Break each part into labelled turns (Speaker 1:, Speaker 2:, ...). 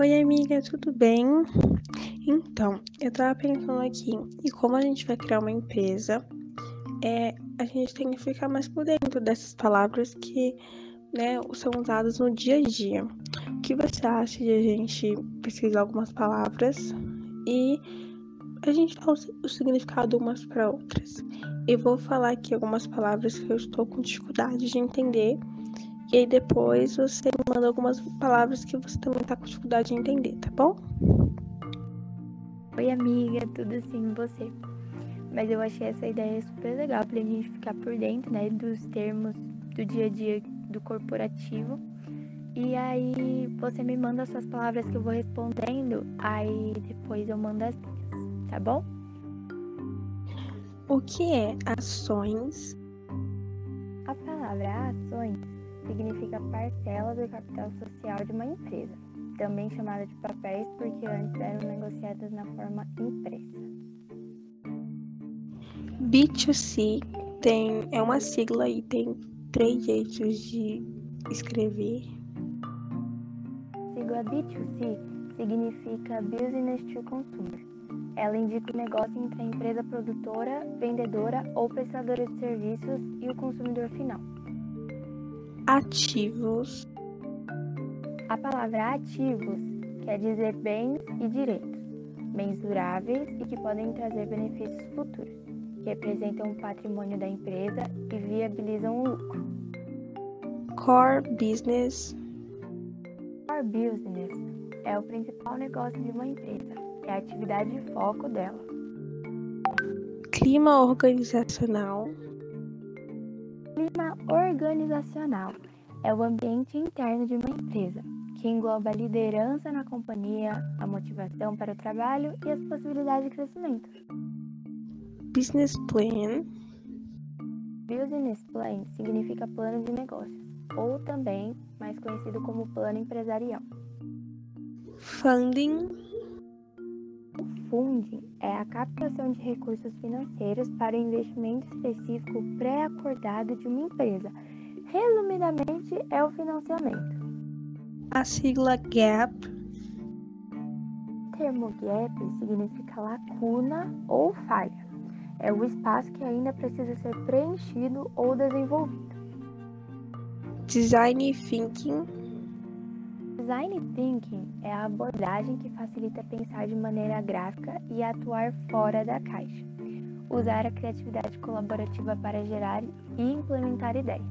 Speaker 1: Oi, amiga, tudo bem? Então, eu tava pensando aqui, e como a gente vai criar uma empresa, é, a gente tem que ficar mais por dentro dessas palavras que né, são usadas no dia a dia. O que você acha de a gente pesquisar algumas palavras e a gente dá o significado umas para outras? Eu vou falar aqui algumas palavras que eu estou com dificuldade de entender e aí depois você me manda algumas palavras que você também tá com dificuldade de entender, tá bom?
Speaker 2: Oi, amiga, tudo assim você? Mas eu achei essa ideia super legal pra gente ficar por dentro, né, dos termos do dia a dia do corporativo. E aí você me manda suas palavras que eu vou respondendo, aí depois eu mando as minhas, tá bom?
Speaker 1: O que é ações?
Speaker 2: A palavra ações significa parcela do capital social de uma empresa, também chamada de papéis porque antes eram negociadas na forma impressa.
Speaker 1: B2C tem, é uma sigla e tem três jeitos de escrever.
Speaker 2: A sigla B2C significa Business to Consumer. Ela indica o negócio entre a empresa produtora, vendedora ou prestadora de serviços e o consumidor final
Speaker 1: ativos.
Speaker 2: A palavra ativos quer dizer bens e direitos, bens duráveis e que podem trazer benefícios futuros, que representam o patrimônio da empresa e viabilizam o lucro.
Speaker 1: Core business.
Speaker 2: Core business é o principal negócio de uma empresa, é a atividade de foco dela.
Speaker 1: Clima organizacional
Speaker 2: Clima organizacional é o ambiente interno de uma empresa, que engloba a liderança na companhia, a motivação para o trabalho e as possibilidades de crescimento.
Speaker 1: Business plan.
Speaker 2: Business plan significa plano de negócios, ou também mais conhecido como plano empresarial.
Speaker 1: Funding
Speaker 2: funding é a captação de recursos financeiros para o investimento específico pré-acordado de uma empresa. Resumidamente, é o financiamento.
Speaker 1: A sigla GAP.
Speaker 2: O termo GAP significa lacuna ou falha. É o espaço que ainda precisa ser preenchido ou desenvolvido.
Speaker 1: Design Thinking
Speaker 2: Design Thinking é a abordagem que facilita pensar de maneira gráfica e atuar fora da caixa. Usar a criatividade colaborativa para gerar e implementar ideias.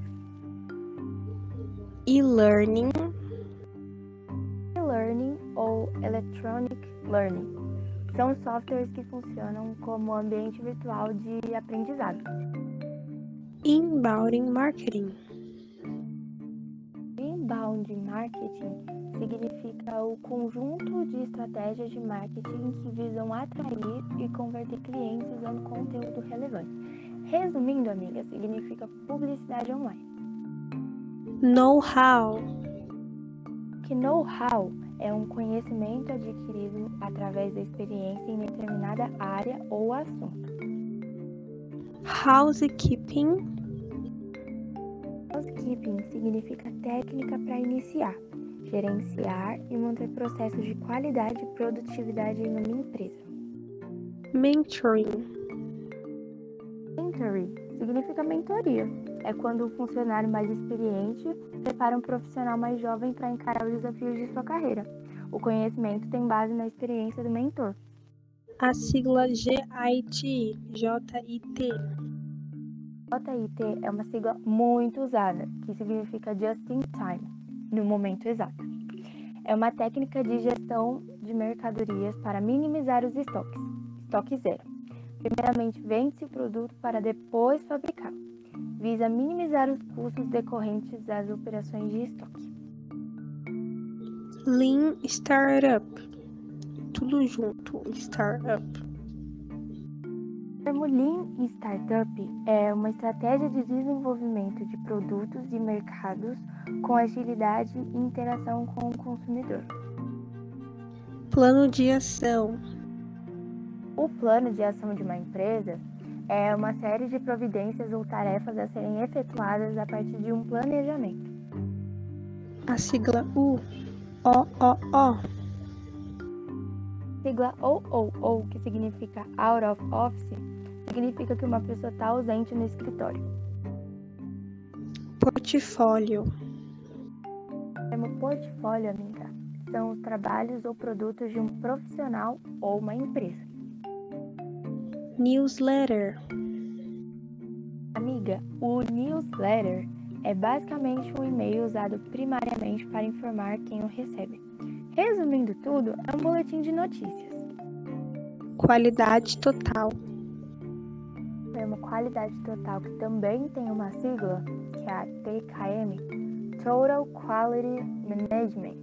Speaker 1: E-learning.
Speaker 2: E-learning ou electronic learning são softwares que funcionam como ambiente virtual de aprendizado.
Speaker 1: Inbound marketing.
Speaker 2: Inbound marketing significa o conjunto de estratégias de marketing que visam atrair e converter clientes usando conteúdo relevante. Resumindo, amiga, significa publicidade online.
Speaker 1: Know-how.
Speaker 2: Que know-how é um conhecimento adquirido através da experiência em determinada área ou assunto.
Speaker 1: Housekeeping.
Speaker 2: Housekeeping significa técnica para iniciar gerenciar e manter processos de qualidade e produtividade em uma empresa.
Speaker 1: Mentoring.
Speaker 2: Mentoring significa mentoria. É quando um funcionário mais experiente prepara um profissional mais jovem para encarar os desafios de sua carreira. O conhecimento tem base na experiência do mentor.
Speaker 1: A sigla GIT, JIT.
Speaker 2: JIT é uma sigla muito usada, que significa Just in Time no momento exato. É uma técnica de gestão de mercadorias para minimizar os estoques. Estoque zero. Primeiramente, vende-se o produto para depois fabricar. Visa minimizar os custos decorrentes das operações de estoque.
Speaker 1: Lean Startup. Tudo junto, Startup
Speaker 2: termo Lean Startup é uma estratégia de desenvolvimento de produtos e mercados com agilidade e interação com o consumidor.
Speaker 1: Plano de ação.
Speaker 2: O plano de ação de uma empresa é uma série de providências ou tarefas a serem efetuadas a partir de um planejamento.
Speaker 1: A sigla U, O, O, O.
Speaker 2: Sigla OOO, que significa Out of Office, significa que uma pessoa está ausente no escritório.
Speaker 1: Portfólio.
Speaker 2: O termo portfólio, amiga, são os trabalhos ou produtos de um profissional ou uma empresa.
Speaker 1: Newsletter.
Speaker 2: Amiga, o newsletter é basicamente um e-mail usado primariamente para informar quem o recebe. Resumindo tudo, é um boletim de notícias.
Speaker 1: Qualidade total.
Speaker 2: O termo qualidade total, que também tem uma sigla, que é a TKM, Total Quality Management,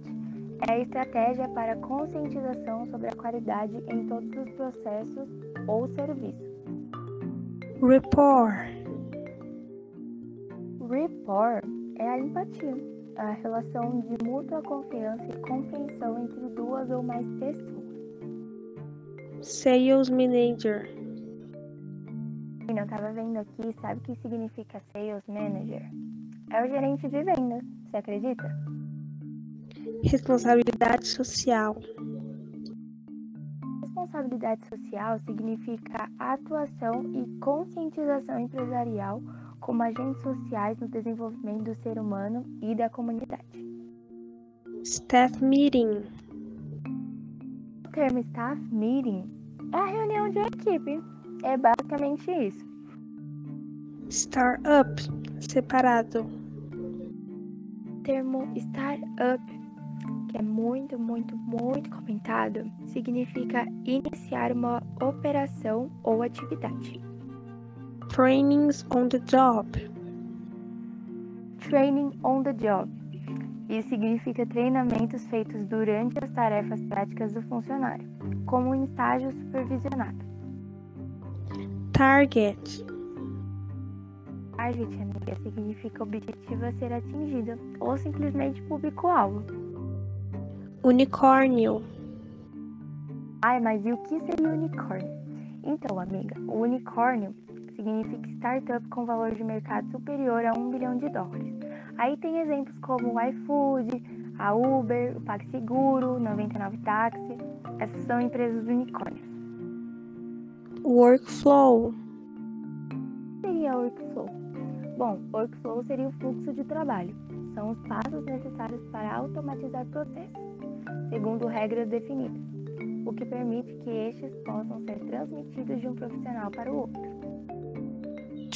Speaker 2: é a estratégia para conscientização sobre a qualidade em todos os processos ou serviços.
Speaker 1: Rapport.
Speaker 2: Rapport é a empatia, a relação de mútua confiança e compreensão entre duas ou mais pessoas.
Speaker 1: Sales Manager.
Speaker 2: Eu estava vendo aqui, sabe o que significa Sales Manager? É o gerente de vendas, você acredita?
Speaker 1: Responsabilidade social.
Speaker 2: Responsabilidade social significa atuação e conscientização empresarial como agentes sociais no desenvolvimento do ser humano e da comunidade.
Speaker 1: Staff Meeting.
Speaker 2: O termo staff meeting é a reunião de equipe. É basicamente isso.
Speaker 1: Startup. Separado.
Speaker 2: O termo startup, que é muito, muito, muito comentado, significa iniciar uma operação ou atividade.
Speaker 1: Trainings on the job.
Speaker 2: Training on the job. Isso significa treinamentos feitos durante as tarefas práticas do funcionário, como em estágio supervisionado.
Speaker 1: Target.
Speaker 2: Target, amiga, significa objetivo a ser atingido ou simplesmente público-alvo.
Speaker 1: Unicórnio.
Speaker 2: Ai, mas e o que seria unicórnio? Então, amiga, o unicórnio significa startup com valor de mercado superior a um bilhão de dólares. Aí tem exemplos como o iFood, a Uber, o PagSeguro, 99 Táxi. Essas são empresas unicórnios.
Speaker 1: Workflow.
Speaker 2: O que seria workflow? Bom, workflow seria o fluxo de trabalho. São os passos necessários para automatizar processos, segundo regras definidas, o que permite que estes possam ser transmitidos de um profissional para o outro.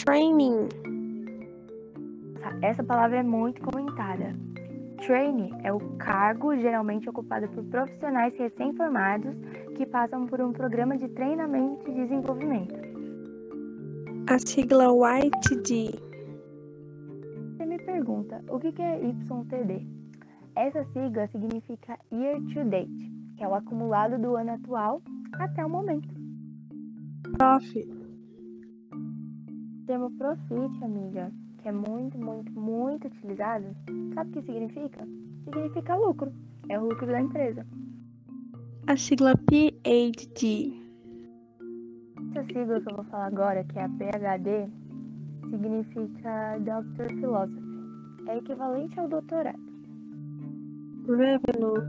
Speaker 1: Training.
Speaker 2: Essa palavra é muito comentada. Trainee é o cargo geralmente ocupado por profissionais recém-formados que passam por um programa de treinamento e desenvolvimento.
Speaker 1: A sigla YTD.
Speaker 2: Você me pergunta, o que é YTD? Essa sigla significa Year to Date, que é o acumulado do ano atual até o momento.
Speaker 1: Profit.
Speaker 2: O termo profit, amiga, que é muito, muito, muito utilizado, sabe o que significa? Significa lucro. É o lucro da empresa.
Speaker 1: A sigla PhD.
Speaker 2: Essa sigla que eu vou falar agora, que é a PhD, significa Doctor Philosophy. É equivalente ao doutorado.
Speaker 1: Revenue.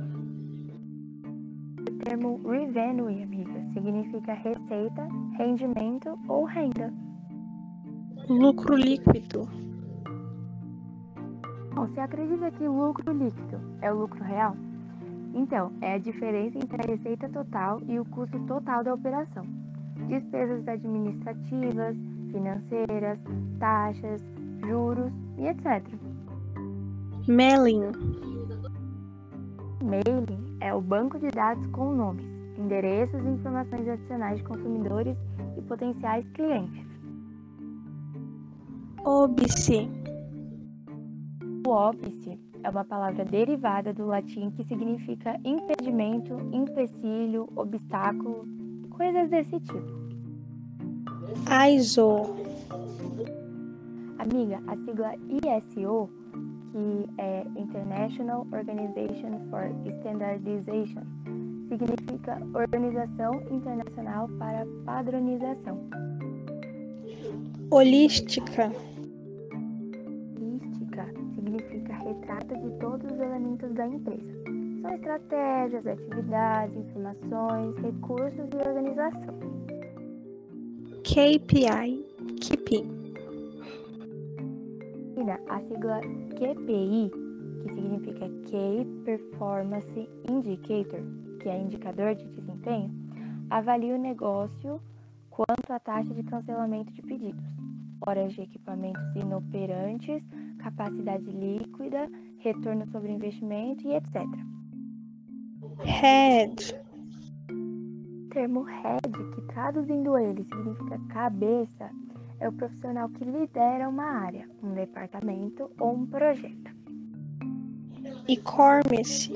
Speaker 2: O termo revenue, amiga, significa receita, rendimento ou renda.
Speaker 1: Lucro líquido.
Speaker 2: Bom, você acredita que lucro líquido é o lucro real? Então, é a diferença entre a receita total e o custo total da operação. Despesas administrativas, financeiras, taxas, juros e etc.
Speaker 1: Mailing.
Speaker 2: Mailing é o banco de dados com nomes, endereços e informações adicionais de consumidores e potenciais clientes.
Speaker 1: Óbice.
Speaker 2: O óbice é uma palavra derivada do latim que significa impedimento, empecilho, obstáculo, coisas desse tipo.
Speaker 1: ISO.
Speaker 2: Amiga, a sigla ISO, que é International Organization for Standardization, significa Organização Internacional para Padronização.
Speaker 1: Holística.
Speaker 2: Retrato de todos os elementos da empresa, São estratégias, atividades, informações, recursos e organização.
Speaker 1: KPI, KPI.
Speaker 2: A sigla QPI, que significa Key Performance Indicator, que é indicador de desempenho, avalia o negócio quanto à taxa de cancelamento de pedidos, horas de equipamentos inoperantes, capacidade líquida, retorno sobre investimento e etc.
Speaker 1: Head.
Speaker 2: O termo head, que traduzindo ele significa cabeça, é o profissional que lidera uma área, um departamento ou um projeto.
Speaker 1: E-commerce.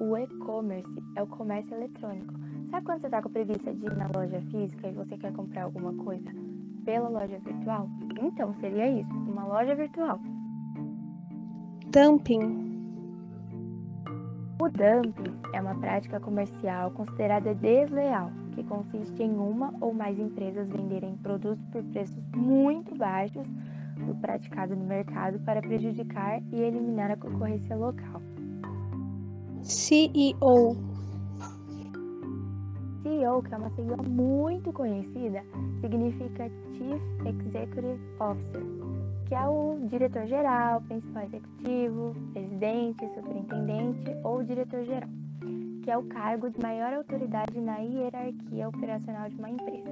Speaker 2: O e-commerce é o comércio eletrônico. Sabe quando você está com preguiça de ir na loja física e você quer comprar alguma coisa pela loja virtual? Então seria isso, uma loja virtual.
Speaker 1: Dumping.
Speaker 2: O dumping é uma prática comercial considerada desleal, que consiste em uma ou mais empresas venderem produtos por preços muito baixos do praticado no mercado para prejudicar e eliminar a concorrência local.
Speaker 1: CEO.
Speaker 2: CEO, que é uma sigla muito conhecida, significa Chief Executive Officer, que é o diretor-geral, principal executivo, presidente, superintendente ou diretor-geral, que é o cargo de maior autoridade na hierarquia operacional de uma empresa.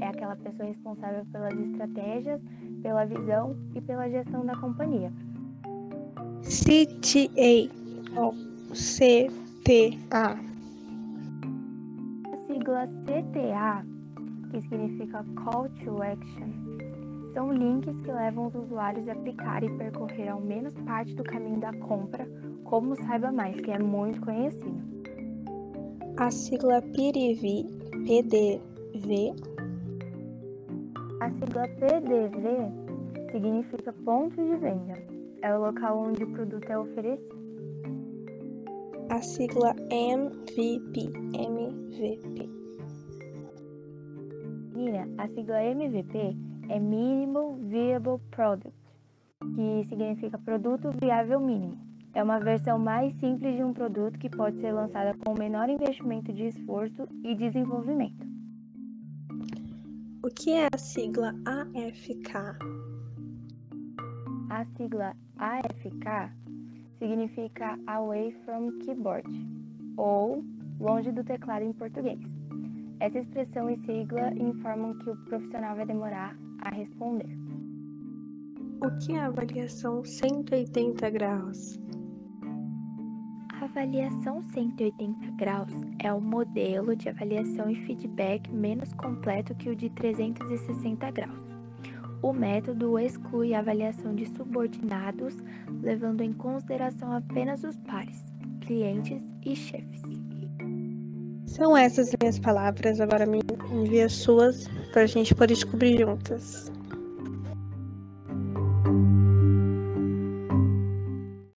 Speaker 2: É aquela pessoa responsável pelas estratégias, pela visão e pela gestão da companhia.
Speaker 1: CTA, ou CTA.
Speaker 2: A sigla CTA, que significa Call to Action, são links que levam os usuários a clicar e percorrer ao menos parte do caminho da compra, como Saiba Mais, que é muito conhecido.
Speaker 1: A sigla PDV, PDV.
Speaker 2: A sigla PDV significa ponto de venda. É o local onde o produto é oferecido.
Speaker 1: A sigla MVP, MVP.
Speaker 2: A sigla MVP é Minimal Viable Product, que significa produto viável mínimo. É uma versão mais simples de um produto que pode ser lançada com menor investimento de esforço e desenvolvimento.
Speaker 1: O que é a sigla AFK?
Speaker 2: A sigla AFK significa Away from Keyboard ou longe do teclado em português. Essa expressão e sigla informam que o profissional vai demorar a responder.
Speaker 1: O que é a avaliação 180 graus?
Speaker 2: A avaliação 180 graus é o modelo de avaliação e feedback menos completo que o de 360 graus. O método exclui a avaliação de subordinados, levando em consideração apenas os pares, clientes e chefes.
Speaker 1: São essas minhas palavras. Agora me envia suas para a gente poder descobrir juntas.